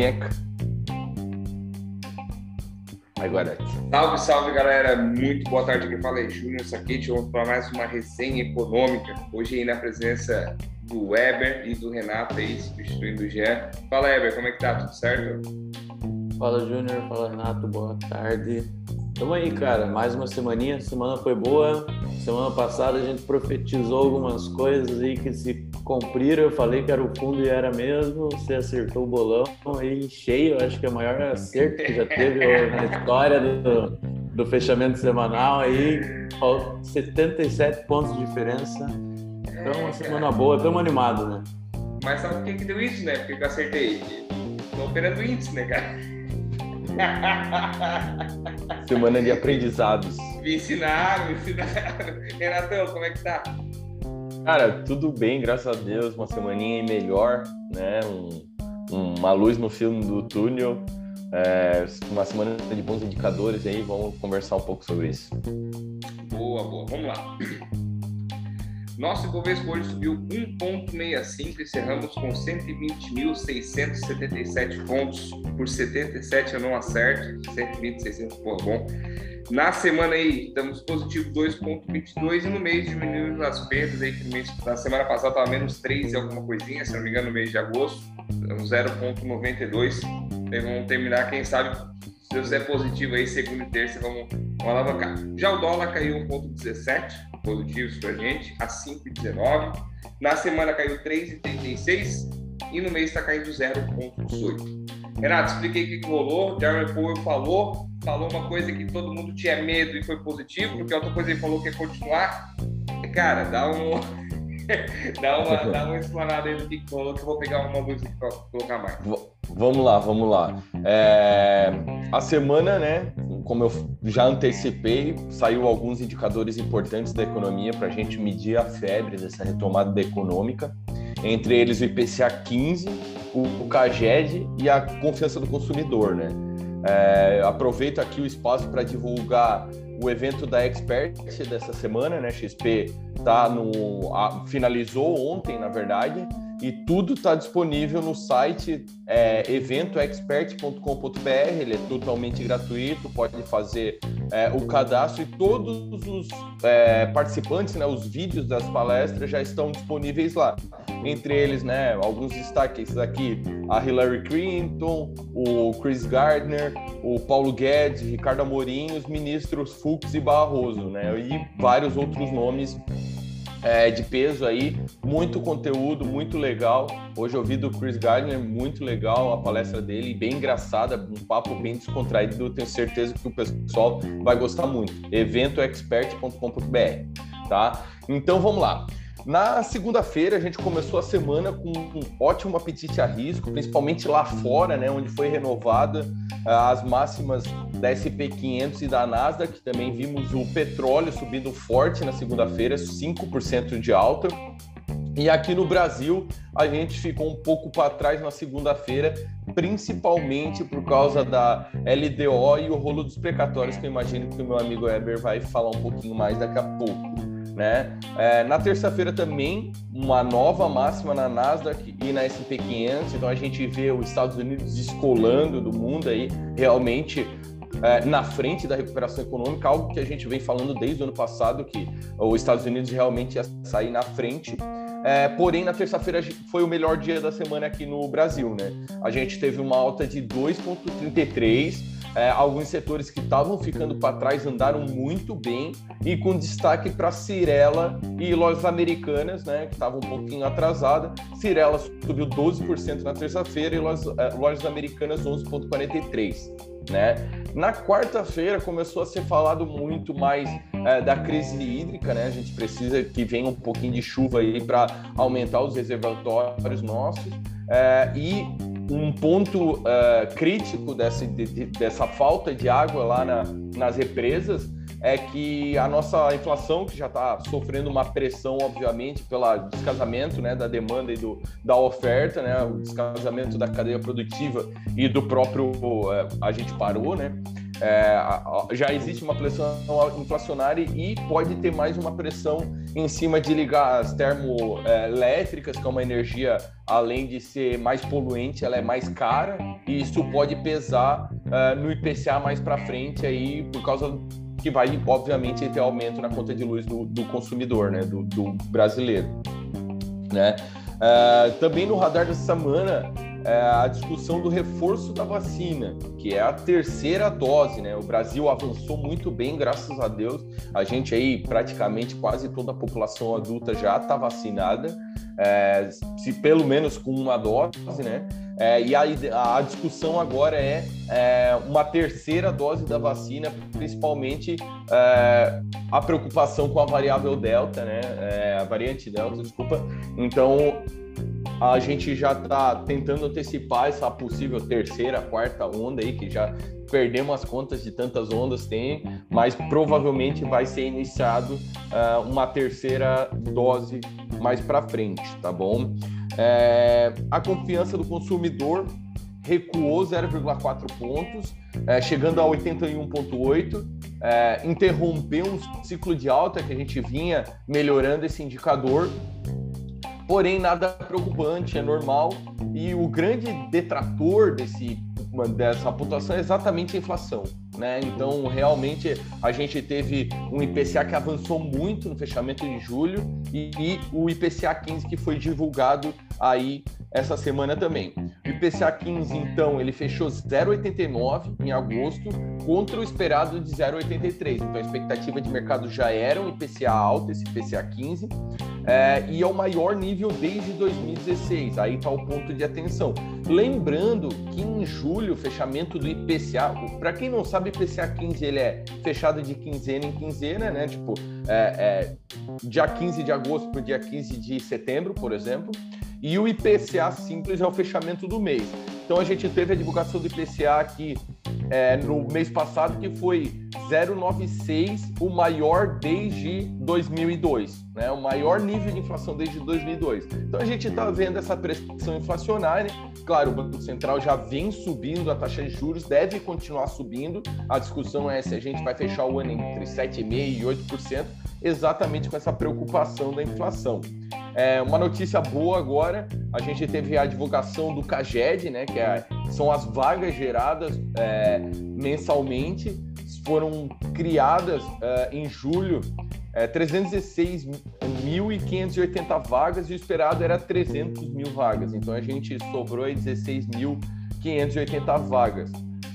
munheca. Agora. Salve, salve, galera. Muito boa tarde. Aqui fala é Júnior Saquete. Vamos para mais uma resenha econômica. Hoje aí na presença do Weber e do Renato aí, substituindo o Gé. Fala, Weber, como é que tá? Tudo certo? Fala, Júnior. Fala, Renato. Boa tarde. Tamo aí, cara. Mais uma semaninha. Semana foi boa. Semana passada a gente profetizou algumas coisas aí que se cumpriram. Eu falei que era o fundo e era mesmo. Você acertou o bolão aí cheio. Acho que é o maior acerto que já teve na história do, do fechamento semanal aí. 77 pontos de diferença. Então, uma semana boa. Estamos animados, né? Mas sabe por que, que deu isso, né? Porque eu acertei. Tô operando índice, né, cara? Semana de aprendizados. Me ensinaram, me ensinaram. Renatão, como é que tá? Cara, tudo bem, graças a Deus. Uma semaninha melhor, né? Um, uma luz no filme do túnel. É, uma semana de bons indicadores aí. Vamos conversar um pouco sobre isso. Boa, boa. Vamos lá. Nosso Ibovespa hoje subiu 1,65 e cerramos com 120.677 pontos. Por 77 eu não acerto, 120.600, pô, bom. Na semana aí, estamos positivo 2,22 e no mês diminuindo as perdas aí, que no mês, na semana passada estava menos 3 e alguma coisinha, se não me engano, no mês de agosto, 0,92. Vamos terminar, quem sabe, se Deus é positivo aí, segunda e terça, vamos, vamos alavancar. Já o dólar caiu 1,17 positivos para a gente, a 5,19. Na semana caiu 3,36 e no mês está caindo 0,18. Renato, expliquei o que rolou. Jeremy Powell falou, falou uma coisa que todo mundo tinha medo e foi positivo, porque outra coisa ele falou que ia continuar. Cara, dá um. dá, uma, dá uma explanada aí do que rolou, que eu vou pegar uma aqui para colocar mais. Vamos lá, vamos lá. É, a semana, né, como eu já antecipei, saiu alguns indicadores importantes da economia para a gente medir a febre dessa retomada da econômica, entre eles o IPCA 15, o, CAGED e a confiança do consumidor, né? É, aproveito aqui o espaço para divulgar o evento da Expert dessa semana, né? XP tá no a, finalizou ontem, na verdade, e tudo está disponível no site é, eventoexpert.com.br. Ele é totalmente gratuito, pode fazer é, o cadastro e todos os é, participantes, né, os vídeos das palestras já estão disponíveis lá. Entre eles, né, alguns destaques aqui: a Hillary Clinton, o Chris Gardner, o Paulo Guedes, Ricardo Amorim, os ministros Fux e Barroso, né, e vários outros nomes é, de peso aí, muito conteúdo, muito legal. Hoje eu ouvi do Chris Gardner, muito legal a palestra dele, bem engraçada, um papo bem descontraído. Tenho certeza que o pessoal vai gostar muito. eventoexpert.com.br, tá? Então vamos lá. Na segunda-feira, a gente começou a semana com um ótimo apetite a risco, principalmente lá fora, né, onde foi renovada ah, as máximas da SP 500 e da Nasdaq. Também vimos o petróleo subindo forte na segunda-feira, 5% de alta. E aqui no Brasil, a gente ficou um pouco para trás na segunda-feira, principalmente por causa da LDO e o rolo dos precatórios, que eu imagino que o meu amigo Eber vai falar um pouquinho mais daqui a pouco. Né? É, na terça-feira também, uma nova máxima na Nasdaq e na S&P 500, então a gente vê os Estados Unidos descolando do mundo aí, realmente é, na frente da recuperação econômica, algo que a gente vem falando desde o ano passado, que os Estados Unidos realmente ia sair na frente. É, porém, na terça-feira foi o melhor dia da semana aqui no Brasil, né? A gente teve uma alta de 2,33 é, alguns setores que estavam ficando para trás andaram muito bem e com destaque para Cirela e lojas americanas, né, que estavam um pouquinho atrasada. Cirela subiu 12% na terça-feira e lojas, é, lojas americanas 11,43%. Né? Na quarta-feira começou a ser falado muito mais é, da crise hídrica, né? A gente precisa que venha um pouquinho de chuva aí para aumentar os reservatórios nossos. É, e um ponto uh, crítico dessa, de, dessa falta de água lá na, nas represas é que a nossa inflação, que já está sofrendo uma pressão, obviamente, pelo descasamento né, da demanda e do, da oferta, né, o descasamento da cadeia produtiva e do próprio uh, a gente parou, né? é, já existe uma pressão inflacionária e pode ter mais uma pressão em cima de ligar as termoelétricas, que é uma energia, além de ser mais poluente, ela é mais cara, e isso pode pesar uh, no IPCA mais para frente aí, por causa que vai, obviamente, ter aumento na conta de luz do, do consumidor, né, do, do brasileiro. Né? Uh, também no radar dessa semana, é a discussão do reforço da vacina, que é a terceira dose, né? O Brasil avançou muito bem, graças a Deus. A gente aí, praticamente quase toda a população adulta já está vacinada, é, se pelo menos com uma dose, né? É, e a, a, discussão agora é, é, uma terceira dose da vacina, principalmente é, a preocupação com a variável Delta, né? É, a variante Delta, desculpa. Então, a gente já está tentando antecipar essa possível terceira, quarta onda aí, que já perdemos as contas de tantas ondas tem, mas provavelmente vai ser iniciado uh, uma terceira dose mais para frente, tá bom? É, a confiança do consumidor recuou 0,4 pontos, é, chegando a 81,8, é, interrompeu um ciclo de alta que a gente vinha melhorando esse indicador porém nada preocupante, é normal. E o grande detrator desse, dessa pontuação é exatamente a inflação. Né? Então, realmente, a gente teve um IPCA que avançou muito no fechamento de julho e, e o IPCA 15 que foi divulgado aí essa semana também. O IPCA 15, então, ele fechou 0,89 em agosto contra o esperado de 0,83. Então, a expectativa de mercado já era um IPCA alto, esse IPCA 15 é, e é o maior nível desde 2016. Aí está o ponto de atenção. Lembrando que em julho, o fechamento do IPCA, para quem não sabe, IPCA 15 ele é fechado de quinzena em quinzena, né? Tipo, é, é, dia 15 de agosto para o dia 15 de setembro, por exemplo. E o IPCA simples é o fechamento do mês. Então a gente teve a divulgação do IPCA aqui é, no mês passado, que foi 0,96, o maior desde 2002, né? o maior nível de inflação desde 2002. Então a gente está vendo essa pressão inflacionária. Claro, o Banco Central já vem subindo a taxa de juros, deve continuar subindo. A discussão é se a gente vai fechar o ano entre 7,5% e 8%, exatamente com essa preocupação da inflação. É, uma notícia boa agora, a gente teve a divulgação do CAGED, né, que é, são as vagas geradas é, mensalmente, foram criadas é, em julho é, 316.580 vagas e o esperado era 300 mil vagas, então a gente sobrou aí 16.580 vagas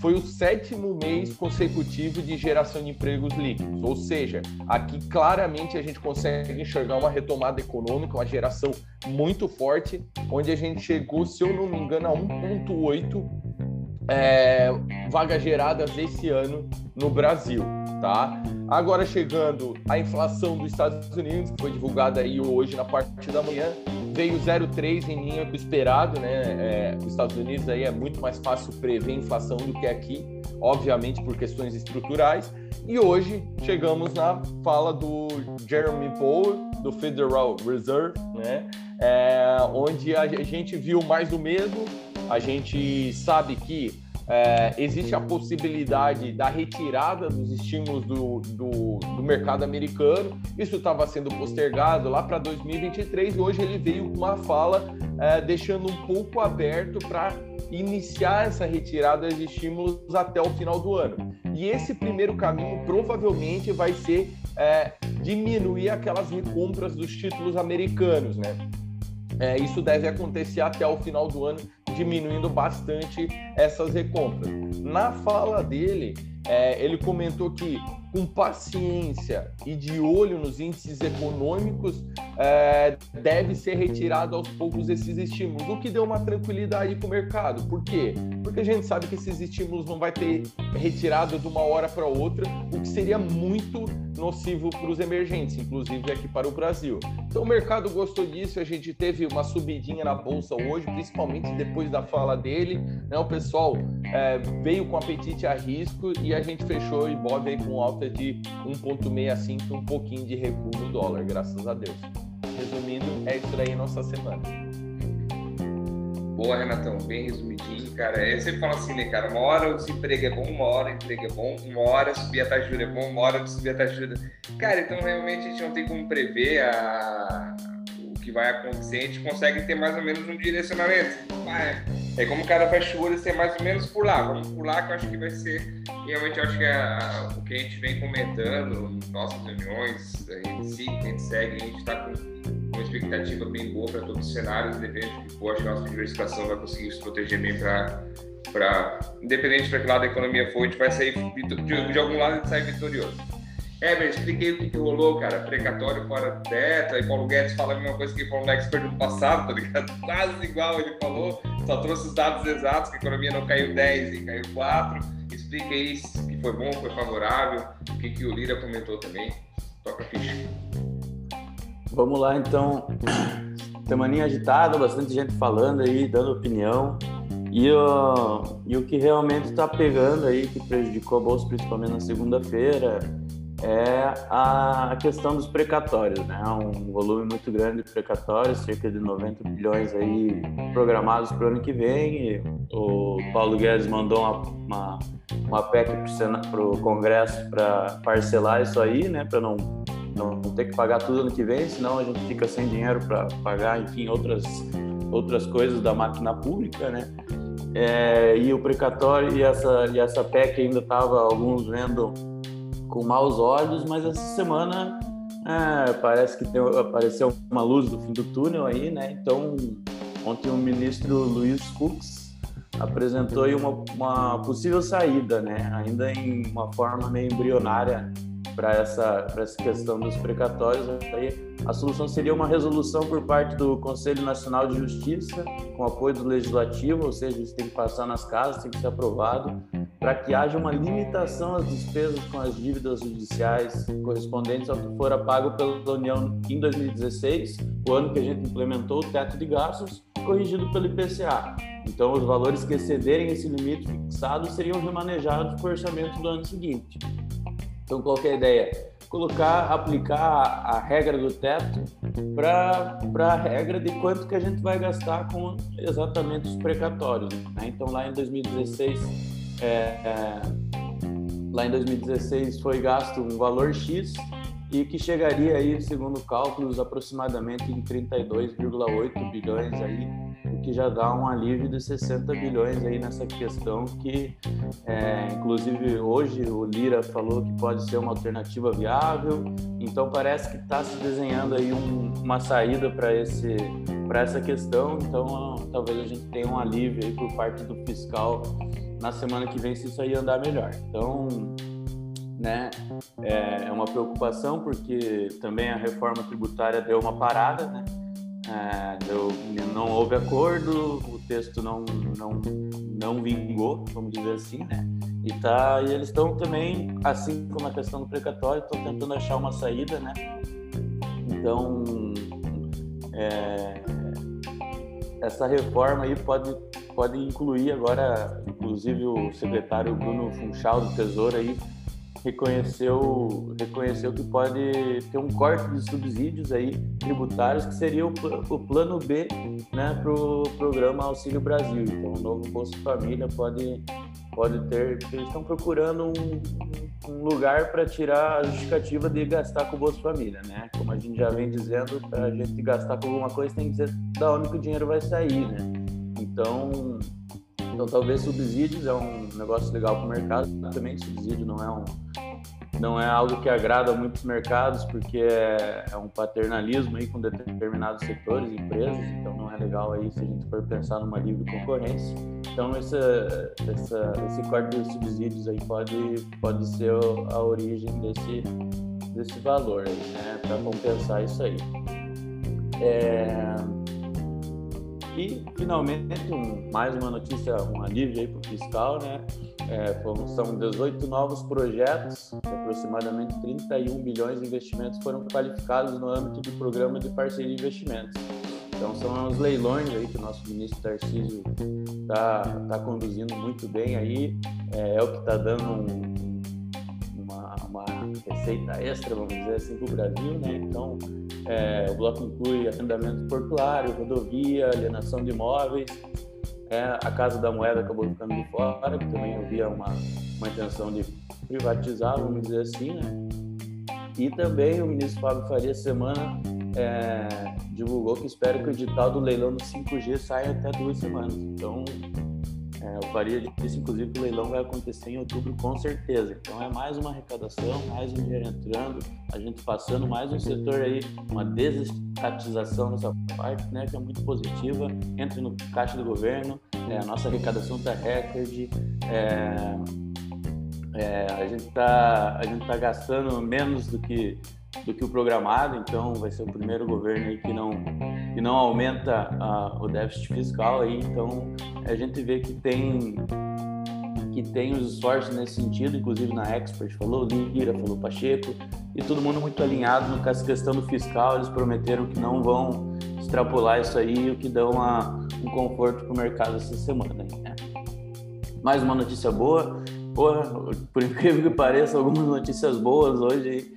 foi o sétimo mês consecutivo de geração de empregos líquidos. Ou seja, aqui claramente a gente consegue enxergar uma retomada econômica, uma geração muito forte, onde a gente chegou, se eu não me engano, a 1,8 é, vagas geradas esse ano no Brasil, tá? Agora chegando a inflação dos Estados Unidos, que foi divulgada aí hoje na parte da manhã, veio 0,3 em linha com o esperado, né? É, os Estados Unidos aí é muito mais fácil prever inflação do que aqui, obviamente por questões estruturais. E hoje chegamos na fala do Jeremy Powell, do Federal Reserve, né? É, onde a gente viu mais do mesmo. A gente sabe que é, existe a possibilidade da retirada dos estímulos do, do, do mercado americano. Isso estava sendo postergado lá para 2023 e hoje ele veio com uma fala é, deixando um pouco aberto para iniciar essa retirada de estímulos até o final do ano. E esse primeiro caminho provavelmente vai ser é, diminuir aquelas recompras dos títulos americanos, né? É, isso deve acontecer até o final do ano, diminuindo bastante essas recompras. Na fala dele, é, ele comentou que com paciência e de olho nos índices econômicos, é, deve ser retirado aos poucos esses estímulos, o que deu uma tranquilidade para o mercado. Por quê? Porque a gente sabe que esses estímulos não vai ter retirado de uma hora para outra, o que seria muito nocivo para os emergentes, inclusive aqui para o Brasil. Então o mercado gostou disso, a gente teve uma subidinha na bolsa hoje, principalmente depois da fala dele. Né? O pessoal é, veio com apetite a risco e a gente fechou o Ibov aí com alta de 1,65, um pouquinho de recuo no dólar, graças a Deus. Resumindo, é isso aí nossa semana. Boa, Renatão, bem resumidinho. cara. Eu sempre falo assim, né, cara? Uma hora o desemprego é bom, uma hora o emprego é bom, uma hora subir a taxa é bom, uma hora subir a taxa juros. Cara, então realmente a gente não tem como prever a... o que vai acontecer, a gente consegue ter mais ou menos um direcionamento. É, é como o olho, ser mais ou menos por lá. Vamos por lá que eu acho que vai ser. Realmente eu acho que é o que a gente vem comentando, nossas reuniões, a gente, sim, a gente segue, a gente está com uma expectativa bem boa para todos os cenários, independente que for, acho que a nossa diversificação vai conseguir se proteger bem para, independente para que lado da economia for, a gente vai sair, de, de algum lado a gente sai vitorioso. É, mas expliquei o que, que, rolou, cara. Precatório fora do teto, aí Paulo Guedes fala a mesma coisa que falou no expert no passado, tá ligado? Quase igual ele falou, só trouxe os dados exatos, que a economia não caiu 10 e caiu 4. Explica aí que foi bom, foi favorável, o que, que o Lira comentou também. Toca a ficha. Vamos lá, então. Semaninha agitada, bastante gente falando aí, dando opinião. E, uh, e o que realmente está pegando aí, que prejudicou a Bolsa, principalmente na segunda-feira, é a questão dos precatórios, né? Um volume muito grande de precatórios, cerca de 90 bilhões aí programados para o ano que vem. o Paulo Guedes mandou uma, uma, uma PEC para o Congresso para parcelar isso aí, né? Para não não ter que pagar tudo ano que vem, senão a gente fica sem dinheiro para pagar, enfim, outras, outras coisas da máquina pública, né? É, e o precatório e essa, e essa PEC ainda estava alguns vendo com maus olhos, mas essa semana é, parece que apareceu uma luz do fim do túnel aí, né? Então, ontem o ministro Luiz Fux apresentou uma, uma possível saída, né? Ainda em uma forma meio embrionária para essa, essa questão dos precatórios. Aí a solução seria uma resolução por parte do Conselho Nacional de Justiça, com apoio do Legislativo, ou seja, isso tem que passar nas casas, tem que ser aprovado, para que haja uma limitação às despesas com as dívidas judiciais correspondentes ao que fora pago pela União em 2016, o ano que a gente implementou o teto de gastos, corrigido pelo IPCA. Então, os valores que excederem esse limite fixado seriam remanejados para o orçamento do ano seguinte. Então, qual é a ideia? Colocar, aplicar a, regra do teto para a regra de quanto que a gente vai gastar com exatamente os precatórios. Né? Então, lá em 2016, é, é, lá em 2016 foi gasto um valor X e que chegaria aí, segundo cálculos, aproximadamente em 32,8 bilhões aí que já dá um alívio de 60 bilhões aí nessa questão que, é, inclusive, hoje o Lira falou que pode ser uma alternativa viável, então parece que está se desenhando aí um, uma saída para esse para essa questão, então talvez a gente tenha um alívio aí por parte do fiscal na semana que vem se isso aí andar melhor. Então, né, é, é uma preocupação porque também a reforma tributária deu uma parada, né? É, deu, não houve acordo, o texto não, não, não vingou, vamos dizer assim, né? E, tá, e eles estão também, assim como a questão do precatório, estão tentando achar uma saída, né? Então, é, essa reforma aí pode, pode incluir agora, inclusive o secretário Bruno Funchal do Tesouro aí reconheceu, reconheceu que pode ter um corte de subsídios aí tributários que seria o, o plano B né, para o programa Auxílio Brasil. Então, o novo Bolsa Família pode, pode ter, eles estão procurando um, um lugar para tirar a justificativa de gastar com o Bolsa Família, né? Como a gente já vem dizendo, para a gente gastar com alguma coisa tem que dizer da onde que o dinheiro vai sair, né? Então, então, talvez subsídios é um negócio legal para o mercado. Também subsídio não é um não é algo que agrada muitos mercados porque é, é um paternalismo aí com determinados setores, empresas. Então, não é legal aí se a gente for pensar numa livre concorrência. Então, essa, essa, esse corte de subsídios aí pode pode ser a origem desse desse valor né? Para compensar isso aí. É... E, finalmente, um, mais uma notícia, um alívio aí para o fiscal, né? É, são 18 novos projetos, aproximadamente 31 bilhões de investimentos foram qualificados no âmbito do programa de parceria de investimentos. Então, são os leilões aí que o nosso ministro Tarcísio está tá conduzindo muito bem aí, é, é o que está dando um, receita extra, vamos dizer assim, para o Brasil, né? Então, é, o bloco inclui arrendamento portuário, rodovia, alienação de imóveis, É, a Casa da Moeda acabou ficando de fora, que também havia uma, uma intenção de privatizar, vamos dizer assim, né? E também o ministro Fábio Faria, semana, é, divulgou que espera que o edital do leilão do 5G saia até duas semanas. Então, o Faria disse, inclusive, o leilão vai acontecer em outubro com certeza. Então, é mais uma arrecadação, mais um dinheiro entrando, a gente passando mais um setor aí, uma desestatização nessa parte, né, que é muito positiva. Entra no caixa do governo, é, a nossa arrecadação está recorde. É, é, a gente está tá gastando menos do que do que o programado, então vai ser o primeiro governo aí que não que não aumenta uh, o déficit fiscal aí, então a gente vê que tem que tem os esforços nesse sentido, inclusive na Expert falou Lira, falou Pacheco e todo mundo muito alinhado no caso questão do fiscal, eles prometeram que não vão extrapolar isso aí, o que dá uma, um conforto para o mercado essa semana. Né? Mais uma notícia boa, Porra, por incrível que pareça, algumas notícias boas hoje.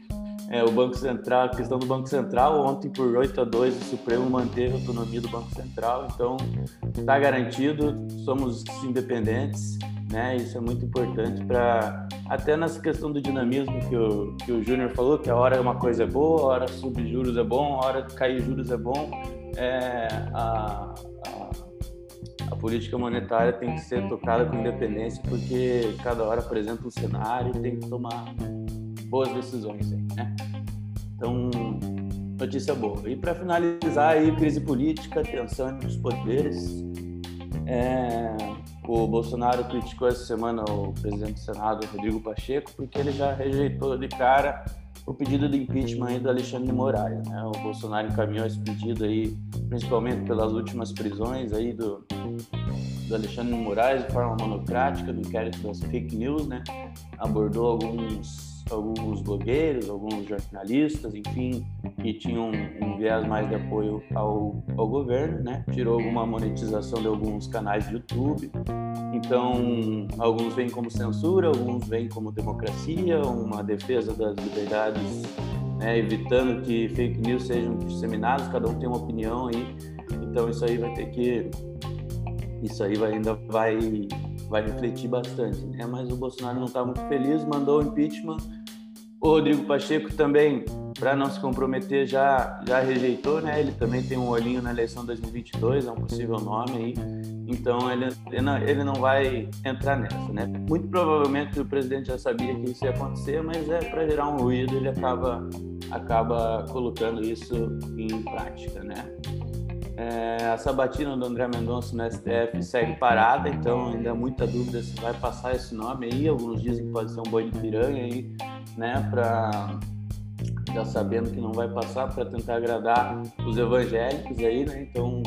É, o Banco Central, a questão do Banco Central, ontem por 8 a 2 o Supremo manteve a autonomia do Banco Central, então está garantido, somos independentes, né? Isso é muito importante para até nessa questão do dinamismo que o, que o Júnior falou, que a hora uma coisa é boa, a hora subir juros é bom, a hora cair juros é bom. É, a, a política monetária tem que ser tocada com independência, porque cada hora apresenta um cenário e tem que tomar boas decisões né? Então, notícia boa. E para finalizar aí, crise política, tensão entre os poderes. É, o Bolsonaro criticou essa semana o presidente do Senado, Rodrigo Pacheco, porque ele já rejeitou de cara o pedido de impeachment do Alexandre de Moraes. Né? O Bolsonaro encaminhou esse pedido aí, principalmente pelas últimas prisões aí do, do Alexandre de Moraes de forma monocrática, do inquérito das fake news, né? Abordou alguns alguns blogueiros, alguns jornalistas, enfim, que tinham um viés mais de apoio ao, ao governo, né? Tirou alguma monetização de alguns canais de YouTube. Então, alguns veem como censura, alguns veem como democracia, uma defesa das liberdades, né? evitando que fake news sejam disseminadas, cada um tem uma opinião aí. Então, isso aí vai ter que isso aí vai, ainda vai vai refletir bastante, né? Mas o Bolsonaro não está muito feliz, mandou o impeachment o Rodrigo Pacheco também, para não se comprometer, já, já rejeitou, né? Ele também tem um olhinho na eleição 2022, é um possível nome aí. Então ele, ele, não, ele não vai entrar nessa, né? Muito provavelmente o presidente já sabia que isso ia acontecer, mas é para gerar um ruído, ele acaba, acaba colocando isso em prática, né? É, a sabatina do André Mendonça no STF segue parada, então ainda há muita dúvida se vai passar esse nome aí. Alguns dizem que pode ser um boi de piranha aí né, para já sabendo que não vai passar para tentar agradar os evangélicos aí, né? Então,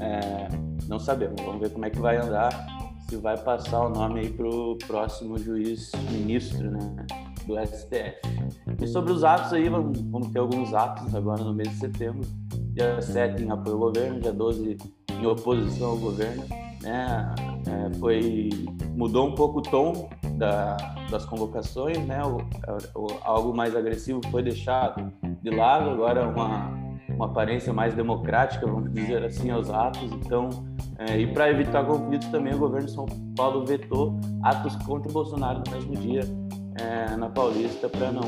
é, não sabemos. Vamos ver como é que vai andar, se vai passar o nome aí para o próximo juiz ministro, né? Do STF. E sobre os atos aí, vamos, vamos ter alguns atos agora no mês de setembro. Dia 7 em apoio ao governo, dia 12 em oposição ao governo. Né? É, foi, mudou um pouco o tom da, das convocações, né? O, o, algo mais agressivo foi deixado de lado, agora uma, uma aparência mais democrática, vamos dizer assim, aos atos. Então, é, e para evitar conflitos também, o governo de São Paulo vetou atos contra o Bolsonaro no mesmo dia é, na Paulista para não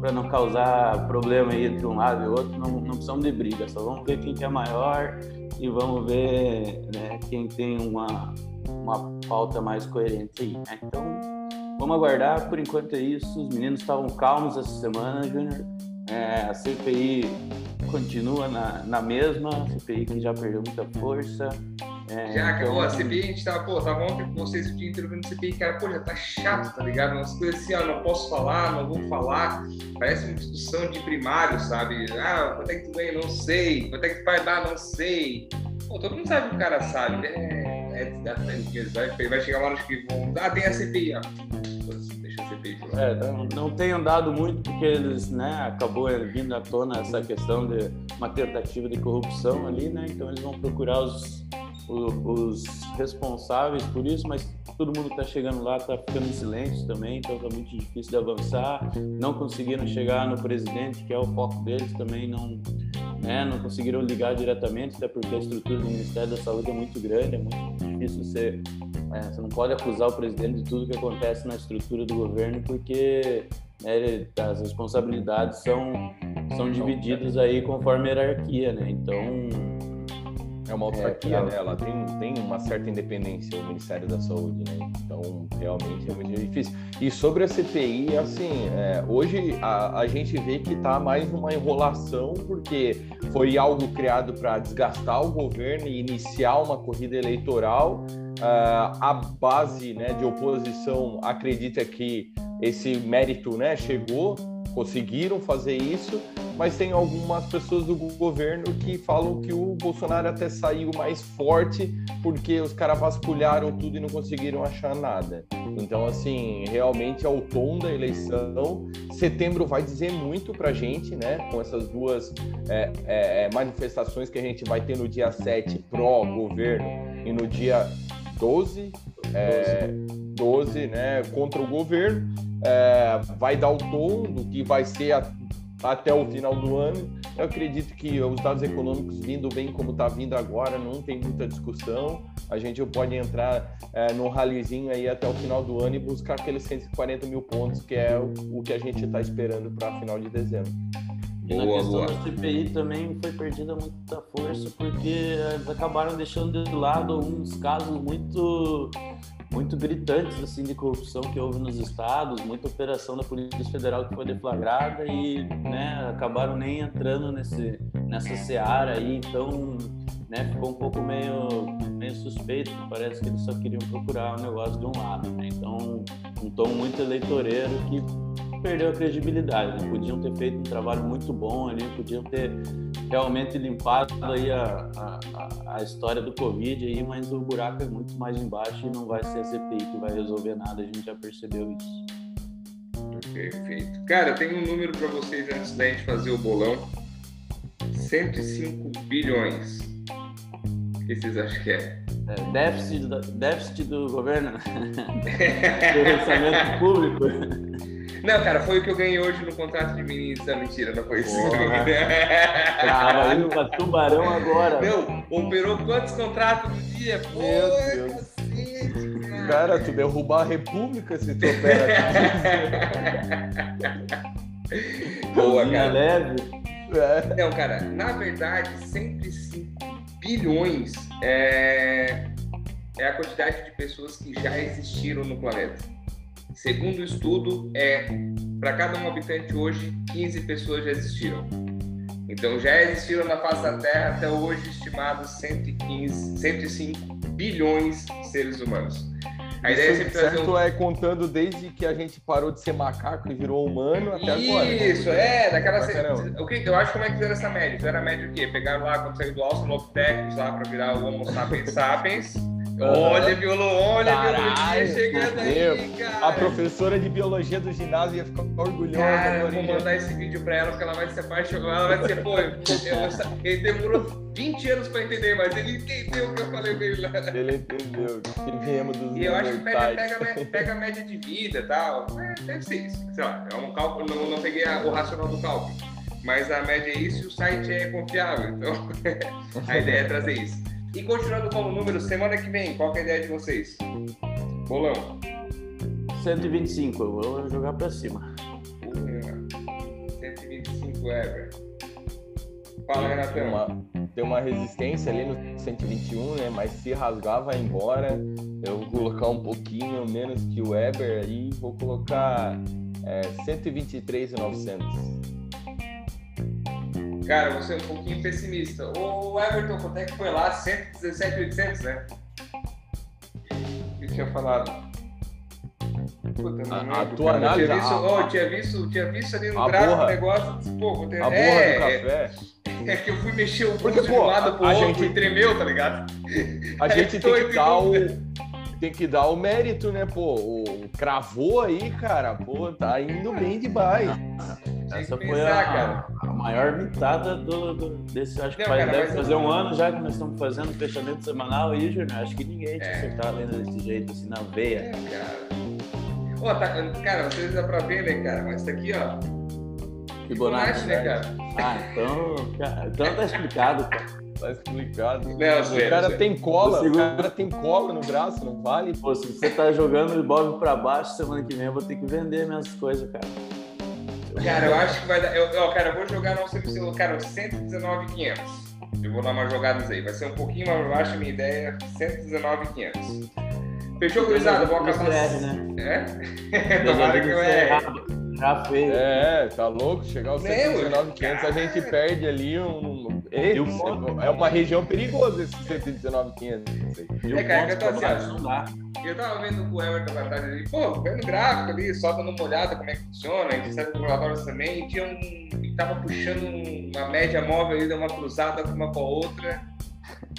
para não causar problema aí entre um lado e outro, não, não precisamos de briga, só vamos ver quem que é maior e vamos ver né, quem tem uma, uma pauta mais coerente aí. Né? Então, vamos aguardar. Por enquanto é isso. Os meninos estavam calmos essa semana, Júnior. É, a CPI continua na, na mesma, a CPI que já perdeu muita força. É, já acabou então... a CPI, a gente tava, pô, tava ontem com vocês o dia inteiro vendo CPI, cara, pô, já tá chato, tá ligado? Umas coisas assim, ó, não posso falar, não vou falar. Parece uma discussão de primário, sabe? Ah, quanto é que tu ganha? Não sei. Quanto é que tu vai dar? Não sei. Pô, todo mundo sabe que o cara sabe, né? É, é, vai, vai chegar uma hora que vão. Ah, tem a CPI, ó. É, não, não tem andado muito porque eles, né, acabou vindo à tona essa questão de uma tentativa de corrupção ali, né? Então eles vão procurar os os responsáveis por isso, mas todo mundo está chegando lá, está ficando em silêncio também, então está muito difícil de avançar. Não conseguiram chegar no presidente, que é o foco deles, também não, né, não conseguiram ligar diretamente, até porque a estrutura do Ministério da Saúde é muito grande, é muito difícil você. É, você não pode acusar o presidente de tudo que acontece na estrutura do governo, porque né, as responsabilidades são, são divididas aí conforme a hierarquia, né? Então é uma autarquia, é, né? Ela tem, tem uma certa independência, o Ministério da Saúde, né? Então, realmente é muito difícil. E sobre a CPI, assim, é, hoje a, a gente vê que está mais uma enrolação, porque foi algo criado para desgastar o governo e iniciar uma corrida eleitoral. Uh, a base né, de oposição acredita que esse mérito né, chegou, conseguiram fazer isso, mas tem algumas pessoas do governo que falam que o Bolsonaro até saiu mais forte porque os caras vasculharam tudo e não conseguiram achar nada. Então, assim, realmente é o tom da eleição. Setembro vai dizer muito pra gente, né? Com essas duas é, é, é manifestações que a gente vai ter no dia 7 pró-governo e no dia 12, é, 12 né, contra o governo. É, vai dar o tom do que vai ser a, até o final do ano. Eu acredito que os dados econômicos vindo bem como está vindo agora, não tem muita discussão. A gente pode entrar é, num ralizinho aí até o final do ano e buscar aqueles 140 mil pontos, que é o, o que a gente está esperando para final de dezembro. E na boa, questão boa. da CPI também foi perdida muita força, porque eles acabaram deixando de lado alguns casos muito muito gritantes assim de corrupção que houve nos estados, muita operação da Polícia Federal que foi deflagrada e né, acabaram nem entrando nesse, nessa seara aí, então né, ficou um pouco meio, meio suspeito, parece que eles só queriam procurar um negócio de um lado. Né? Então, um tom muito eleitoreiro que perdeu a credibilidade. Né? Podiam ter feito um trabalho muito bom ali, podiam ter realmente limpado aí a, a, a, história do Covid, aí, mas o buraco é muito mais embaixo e não vai ser a CPI que vai resolver nada, a gente já percebeu isso. Perfeito. Cara, tenho um número para vocês antes da gente fazer o bolão. 105 bilhões. O que vocês acham que é? é déficit, do, déficit do governo, do orçamento público. Não, cara, foi o que eu ganhei hoje no contrato de ministro. Não, mentira, não foi isso. Tava indo pra Tubarão agora. Meu, operou quantos contratos no dia? Pô, Meu Deus. Cacete, cara. cara, tu derrubar a República se tu opera Boa, cara. leve. É. Não, cara, na verdade, 105 bilhões é, é a quantidade de pessoas que já existiram no planeta. Segundo o estudo, é para cada um habitante hoje, 15 pessoas já existiram. Então já existiram na face da Terra até hoje estimados 115, 105 bilhões de seres humanos. A ideia é sempre trazer um... é contando desde que a gente parou de ser macaco e virou humano até Isso, agora. Né? Isso, é, daquela. O que, eu acho como é que fizeram essa média? Fizeram a média o quê? Pegaram lá quando saiu do Australopithecus lá para virar o Homo sapiens sapiens. Olha, violão, olha, biologia chegando aí, cara. A professora de biologia do ginásio ia ficar orgulhosa. Cara, eu vou mandar esse vídeo pra ela, porque ela vai se apaixonar. Ela vai ser, pô, ele demorou 20 anos pra entender, mas ele entendeu o que eu falei pra ele lá. Ele entendeu, que viemos dos E eu acho que pega, pega, pega, a média de vida e tal. É, deve ser isso. Sei lá, é um cálculo, não, não peguei o racional do cálculo. Mas a média é isso e o site é confiável. Então, a ideia é trazer isso. E continuando com o número, semana que vem, qual é a ideia de vocês? Bolão. 125, eu vou jogar pra cima. Uh, 125 ever. Fala, Renatão. Tem uma, tem uma resistência ali no 121, né? Mas se rasgar, vai embora. Eu vou colocar um pouquinho menos que o Eber aí. Vou colocar é, 123,900. Cara, você é um pouquinho pessimista. O Everton, quanto é que foi lá? 117,800, né? Eu tinha falado. Puta, não a, a tua análise... Tinha visto, a, oh, tinha, visto, tinha visto ali no gráfico o negócio. Pô, tem, a borra é, do café. É, é, que eu fui mexer o pulso de um lado pro outro gente, e tremeu, tá ligado? A gente tem que dar o tem que dar o mérito, né, pô? O cravou aí, cara, pô, tá indo bem demais. Essa foi a, a, maior mitada do, do, desse. Acho que não, faz, cara, deve fazer um ano já que nós estamos fazendo o fechamento semanal aí, Júnior. Acho que ninguém tinha é. acertado ainda desse jeito, assim, na veia. É, cara. Tá, cara, vocês dá pra ver, né, cara? Mas tá aqui, ó. Fibonacci, né, cara? Ah, então, então tá explicado, cara. Tá explicado. Não, o sério, cara sério. tem cola, O segundo- o cara tem cola no braço, não vale? Pô, se você tá jogando o Bob pra baixo, semana que vem eu vou ter que vender minhas coisas, cara. Cara, eu acho que vai dar. Eu, ó, cara, eu vou jogar no seu cara, 119,500. Eu vou dar umas jogadas aí. Vai ser um pouquinho mais baixo a minha ideia. 119,500. Fechou, gurizada? Vou acabar. CR, né? É? Tomara que eu erre. Já fez. É, tá louco? Chegar aos Meu, 119,500 a gente perde ali um. um- E ponto? é uma região perigosa esse 119,500. E o É, cara, ponto que eu tô assim, não dá. Eu tava vendo o Everton lá atrás ali, pô, vendo gráfico ali, só dando uma olhada como é que funciona, a gente sabe calculatórios também, e tinha um. e tava puxando um- uma média móvel ali, deu uma cruzada com uma com a outra.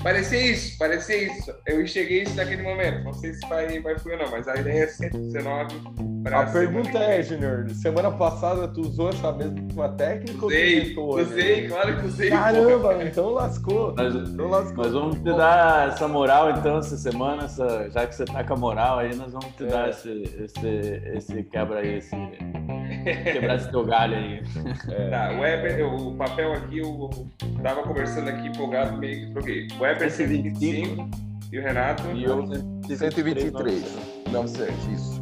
Parecia isso, parecia isso. Eu enxerguei isso naquele momento. Não sei se vai, vai fluir ou não, mas a ideia é 119 para A pergunta é, Junior, semana passada tu usou essa mesma técnica ou tu Usei, outra? usei, claro que usei. Caramba, então lascou. Mas, Então lascou. nós vamos te dar essa moral então essa semana, essa- já que você tá com a moral aí, nós vamos te É. dar esse, esse, esse quebra aí, esse, quebrar esse teu galho aí. Tá, o Weber, o papel aqui, eu tava conversando aqui empolgado, meio que troquei. O Weber 125 e o Renato. E eu 123. Não sei, isso.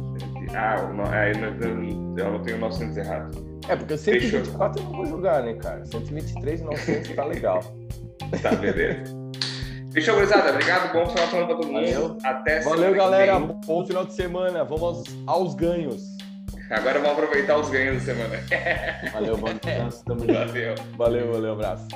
Ah, o no- aí eu eu anotei o 900 errado. É, porque 124 eu não vou jogar, né, cara? 123 e 900 tá legal. Tá, beleza. Fechou, gurizada. Obrigado, bom final de semana pra todo mundo. Valeu. Até Valeu, galera. Bom final de semana. Vamos aos, aos ganhos. Agora vamos aproveitar os ganhos da semana. Valeu, bom descanso, tamo junto. Valeu. Valeu, valeu, abraço.